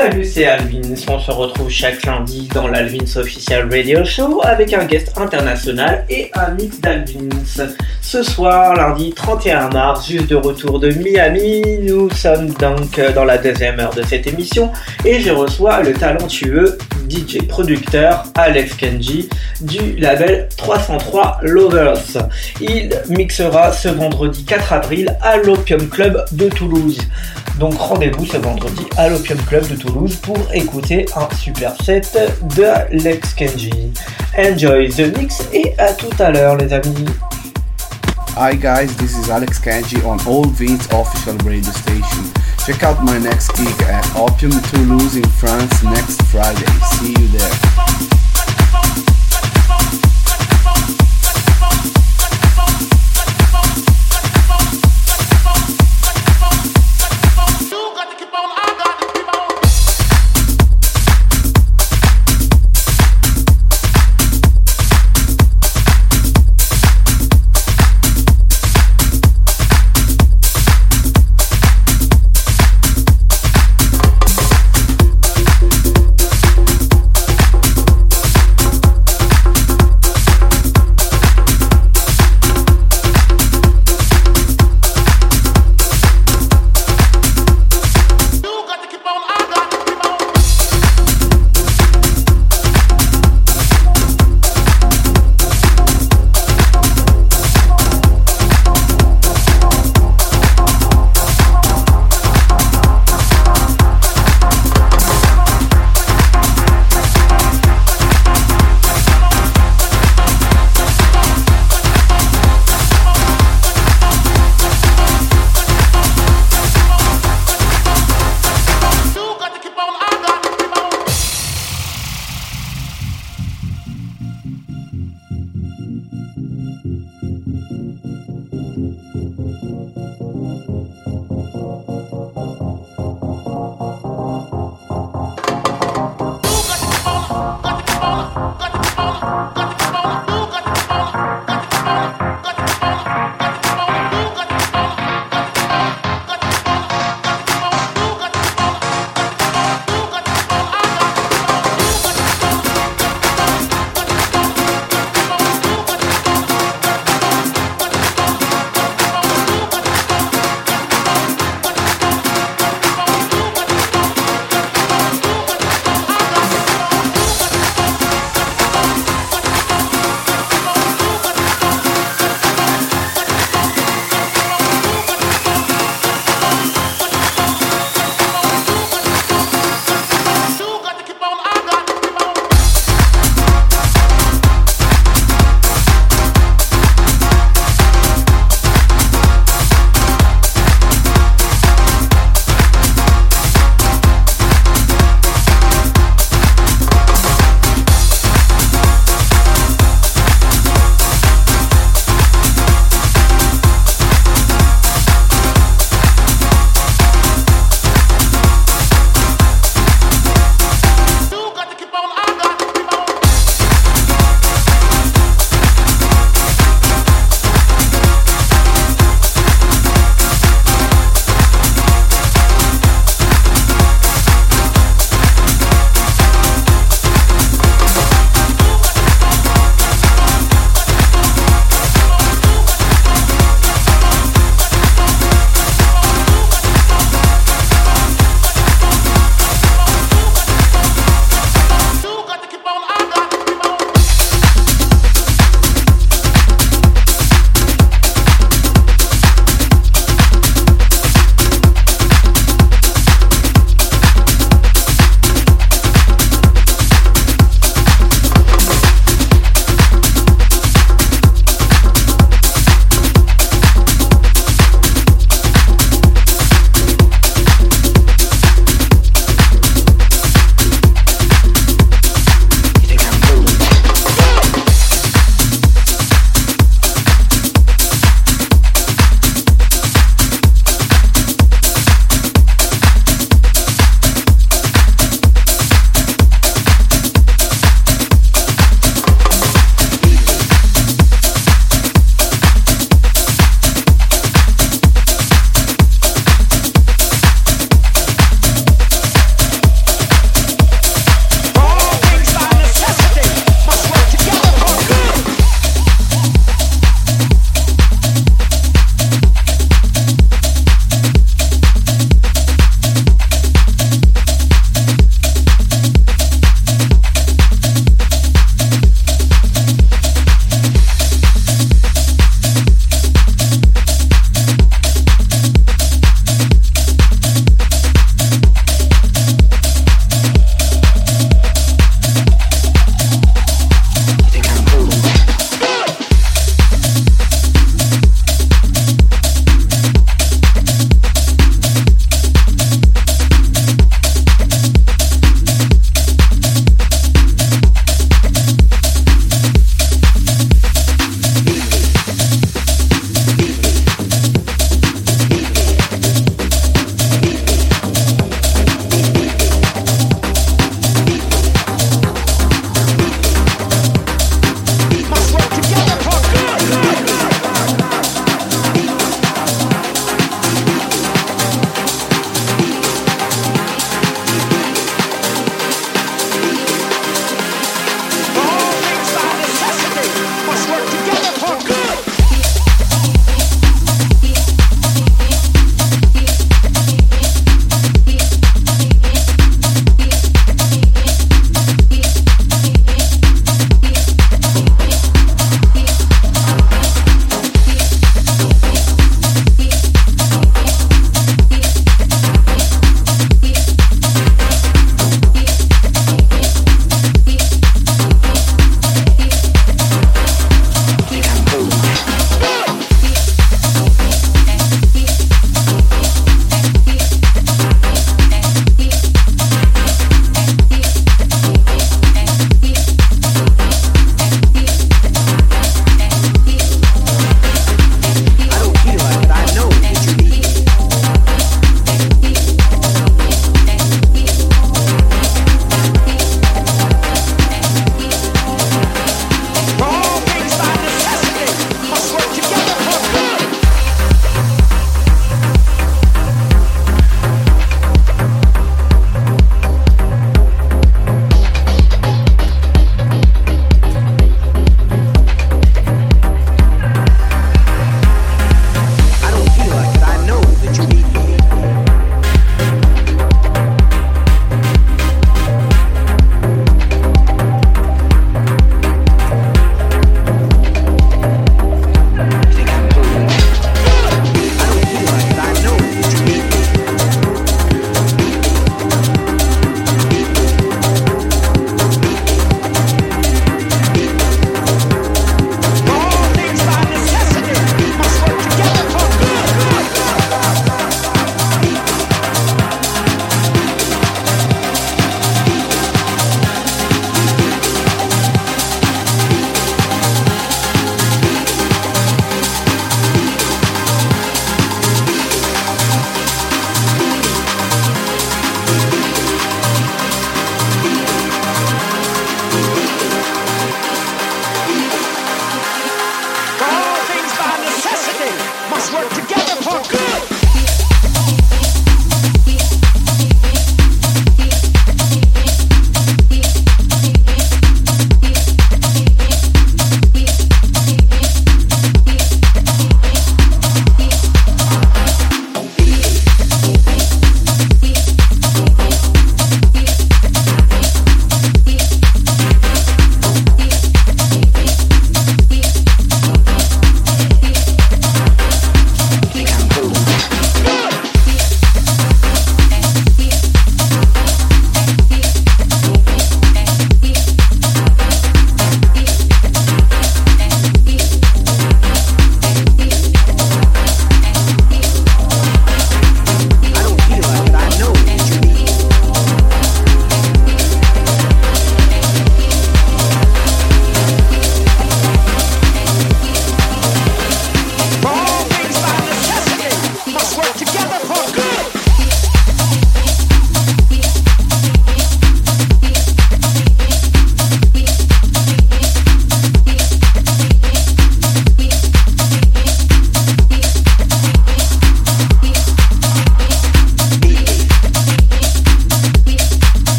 Salut, c'est Alvin. On se retrouve chaque lundi dans l'Alvins Official Radio Show avec un guest international et un mix d'Alvins. Ce soir, lundi 31 mars, juste de retour de Miami, nous sommes donc dans la deuxième heure de cette émission et je reçois le talentueux DJ producteur Alex Kenji du label 303 Lovers. Il mixera ce vendredi 4 avril à l'Opium Club de Toulouse. Donc rendez-vous ce vendredi à l'Opium Club de Toulouse pour écouter un super set de Alex Kenji. Enjoy the mix et à tout à l'heure les amis. Hi guys, this is Alex Kenji on All Vince official radio station. Check out my next gig at Opium Toulouse in France next Friday. See you there.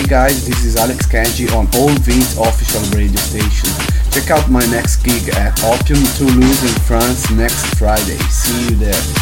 Guys, this is Alex Kanji on All Vince official radio station. Check out my next gig at Opium Toulouse in France next Friday. See you there.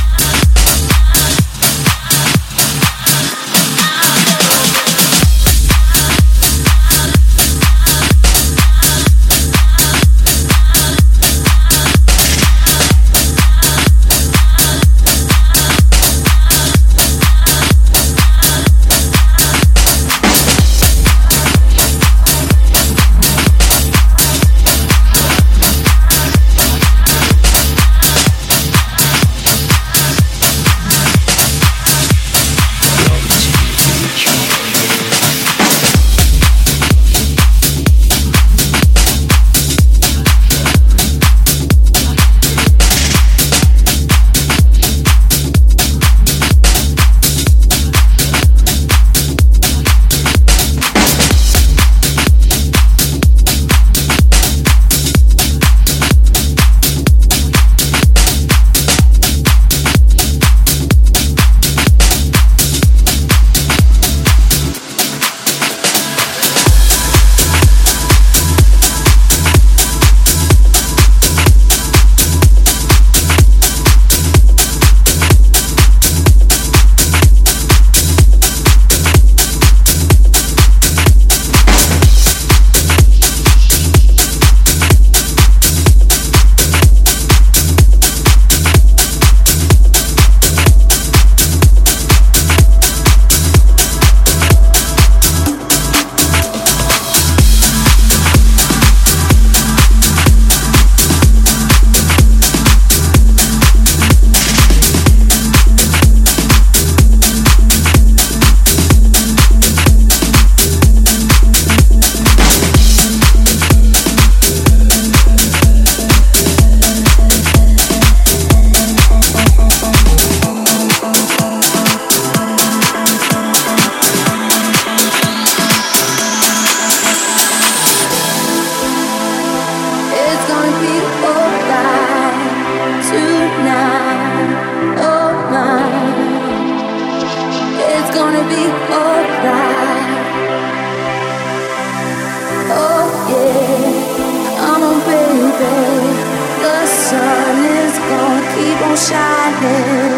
on shining.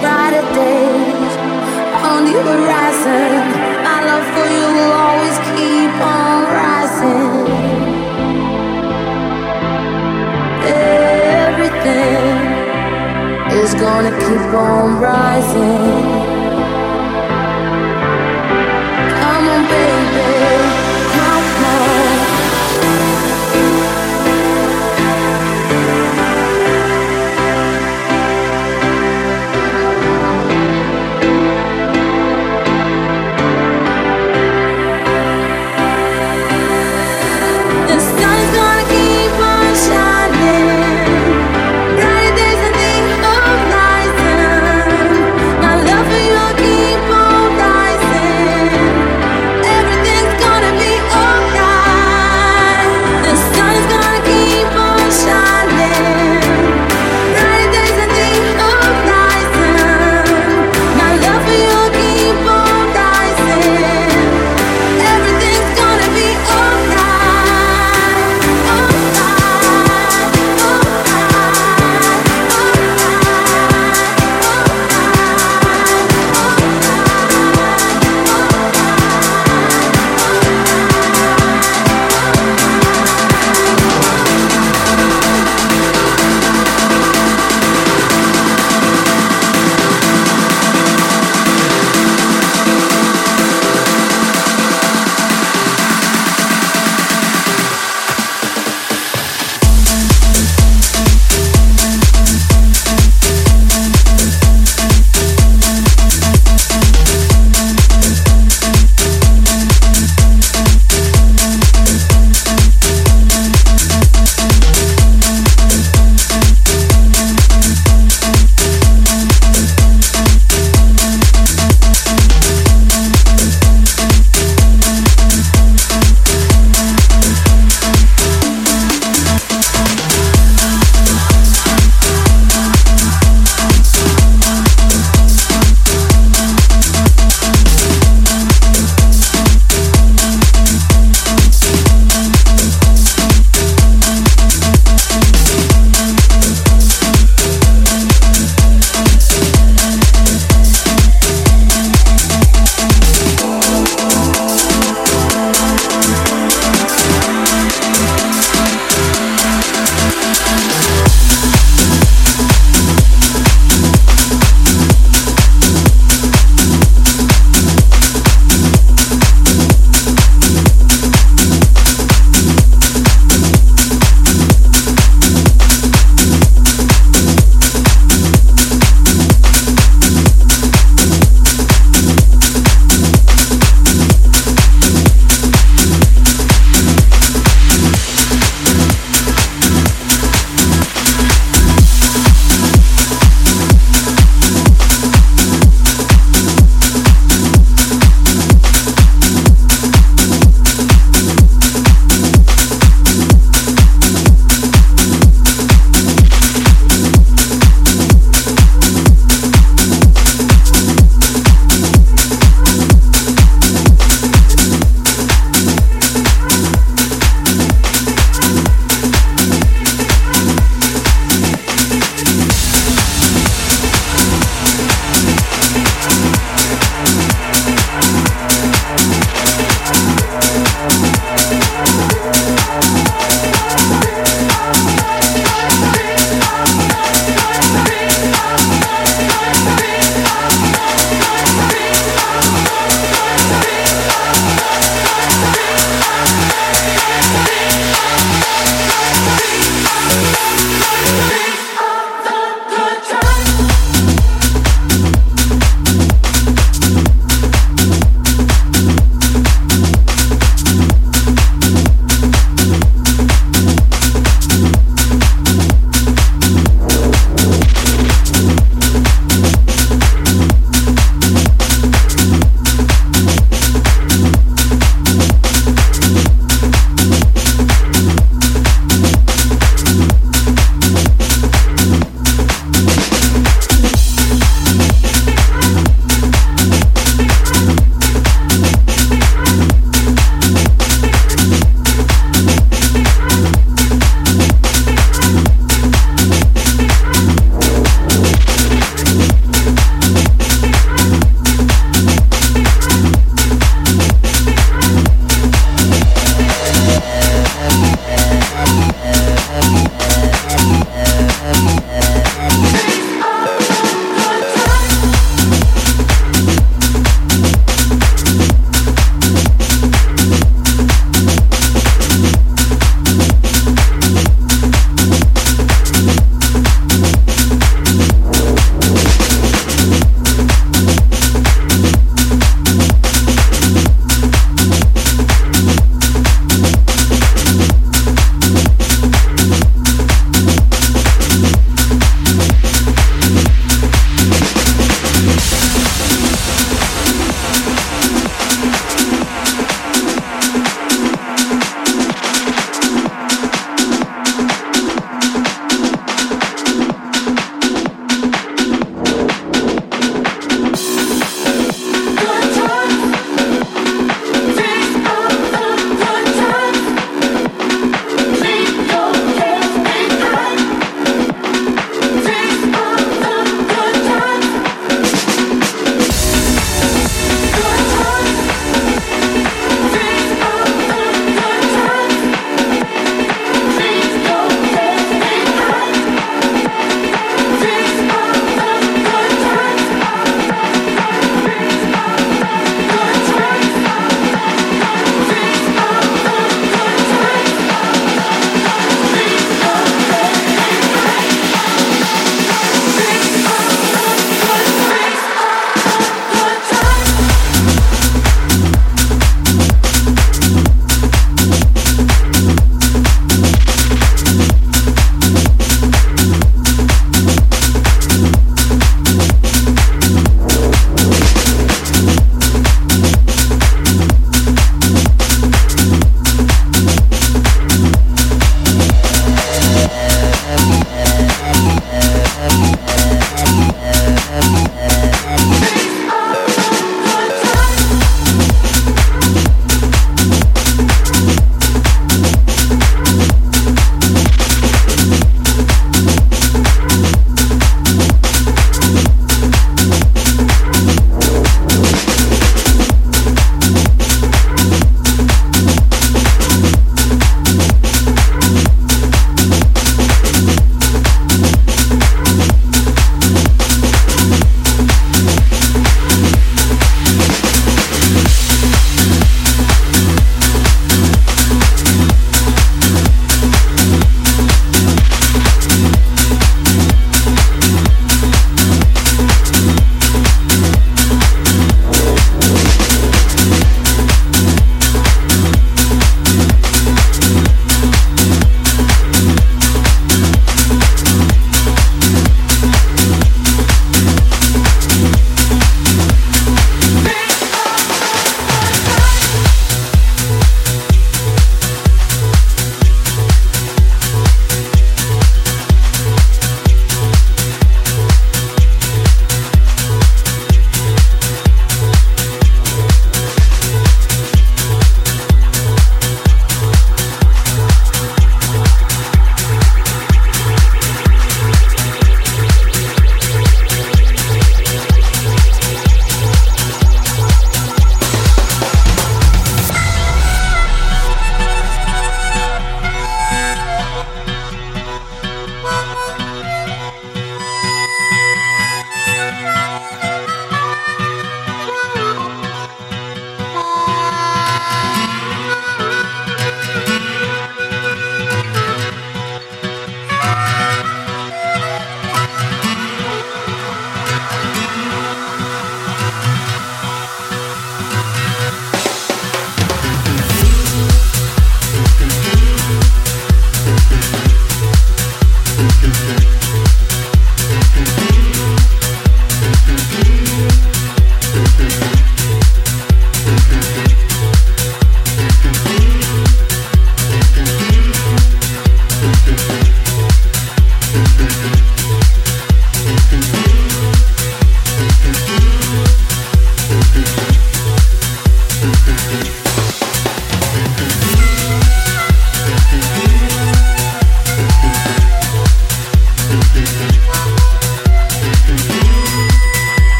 Brighter days on the horizon. My love for you will always keep on rising. Everything is gonna keep on rising.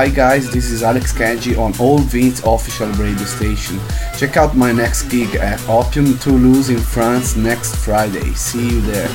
Hi guys, this is Alex Kanji on All Vince official radio station. Check out my next gig at Opium Toulouse in France next Friday. See you there.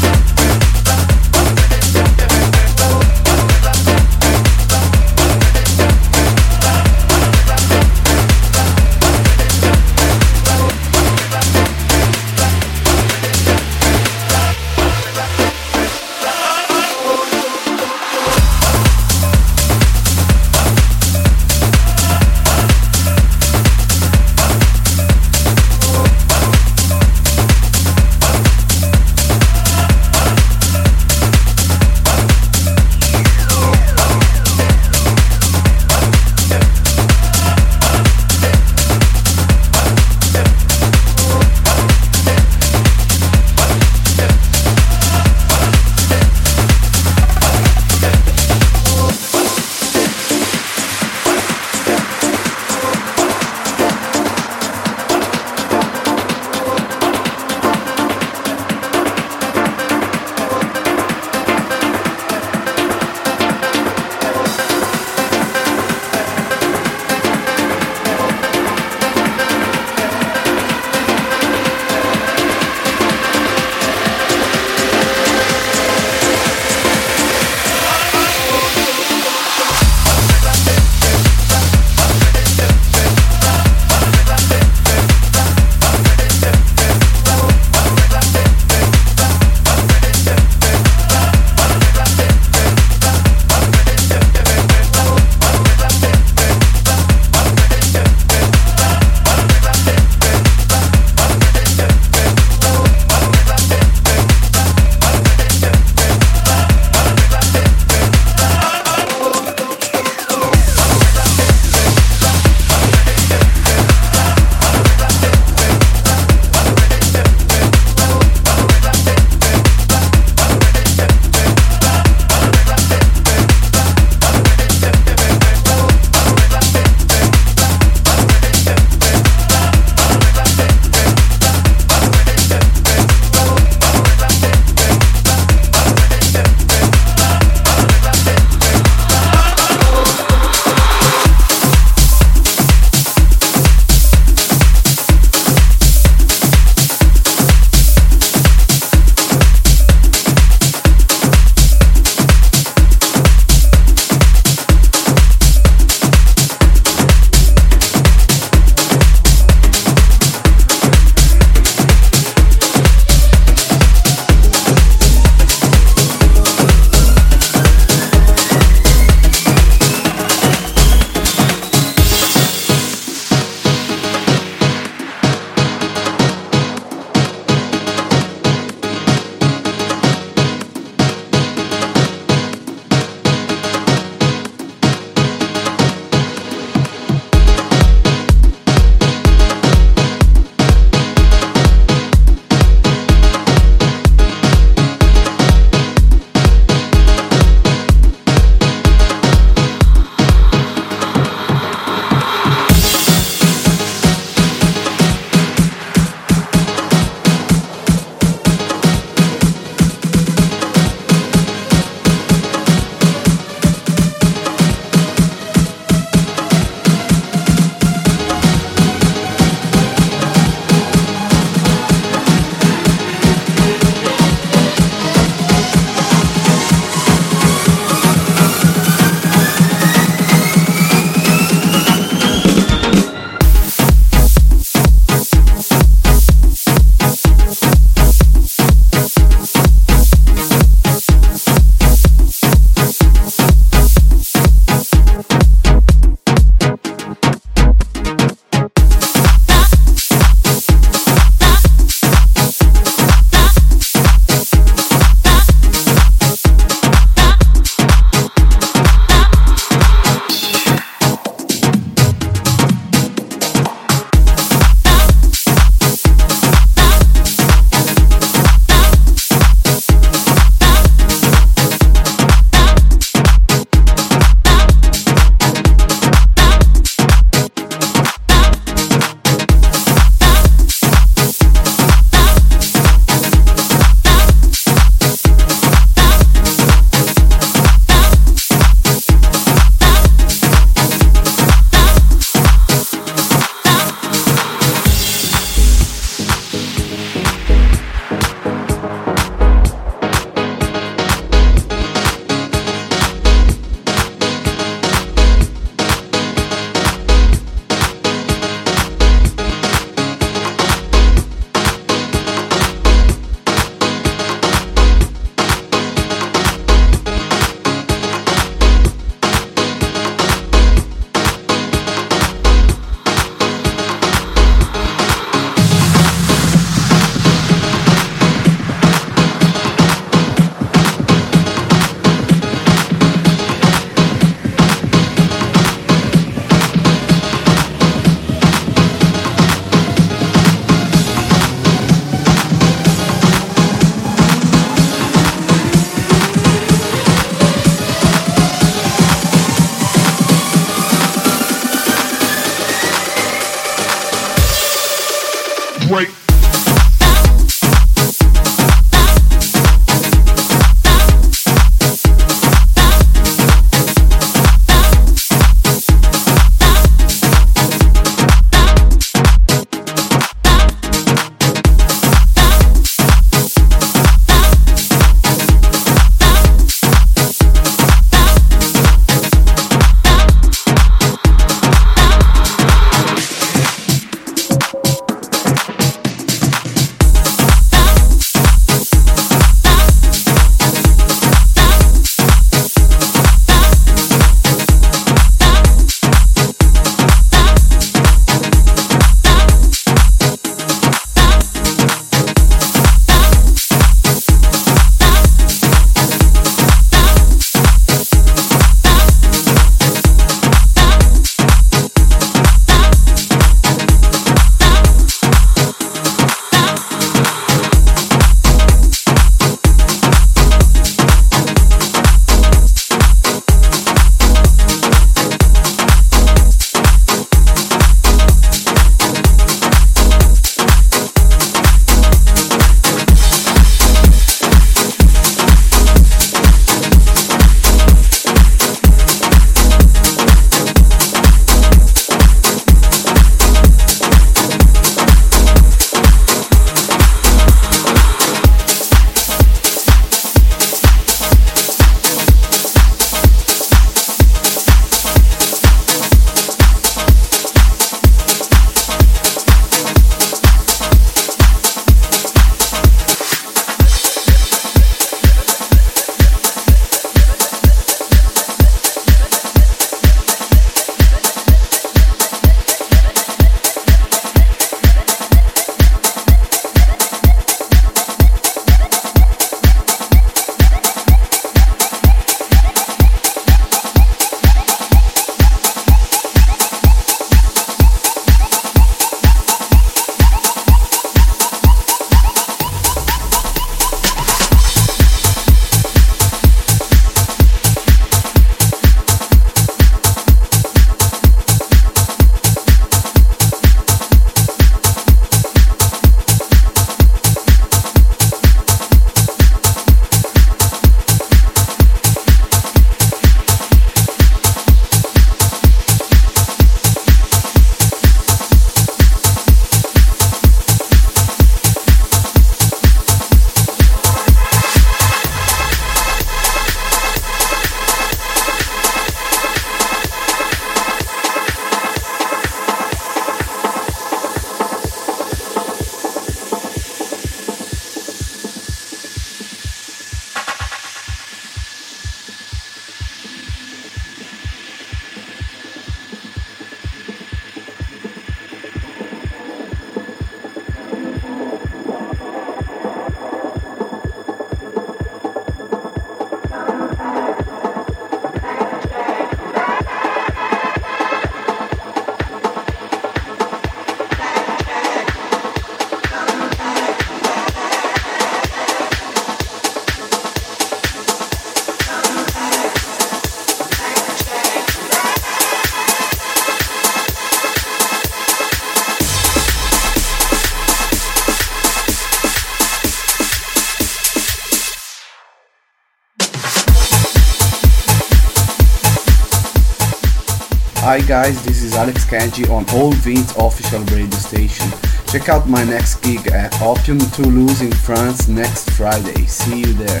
Hi guys, this is Alex Kanji on All Vince official radio station. Check out my next gig at Opium Toulouse in France next Friday. See you there.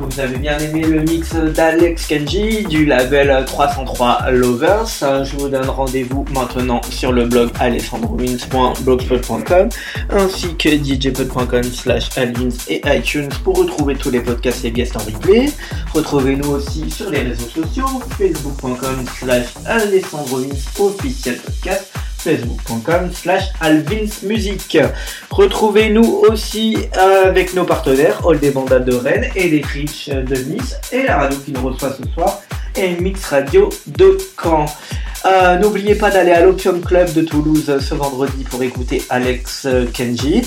Vous avez bien aimé le mix d'Alex Kenji du label 303 Lovers. Je vous donne rendez-vous maintenant sur le blog alessandrovins.blogspot.com ainsi que djpod.com slash et iTunes pour retrouver tous les podcasts et guests en replay. Retrouvez-nous aussi sur les réseaux sociaux facebook.com slash alessandrovins officiel podcast facebook.com slash alvinsmusic. Retrouvez-nous aussi avec nos partenaires All des Bandas de Rennes et les Rich de Nice et la radio qui nous reçoit ce soir Mix Radio de Caen. Euh, n'oubliez pas d'aller à l'Opium Club de Toulouse ce vendredi pour écouter Alex Kenji.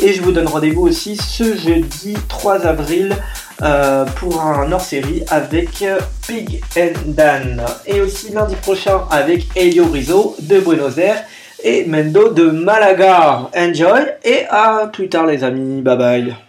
Et je vous donne rendez-vous aussi ce jeudi 3 avril euh, pour un hors-série avec Pig and Dan. Et aussi lundi prochain avec Elio Rizzo de Buenos Aires et Mendo de Malaga. Enjoy et à plus tard les amis. Bye bye.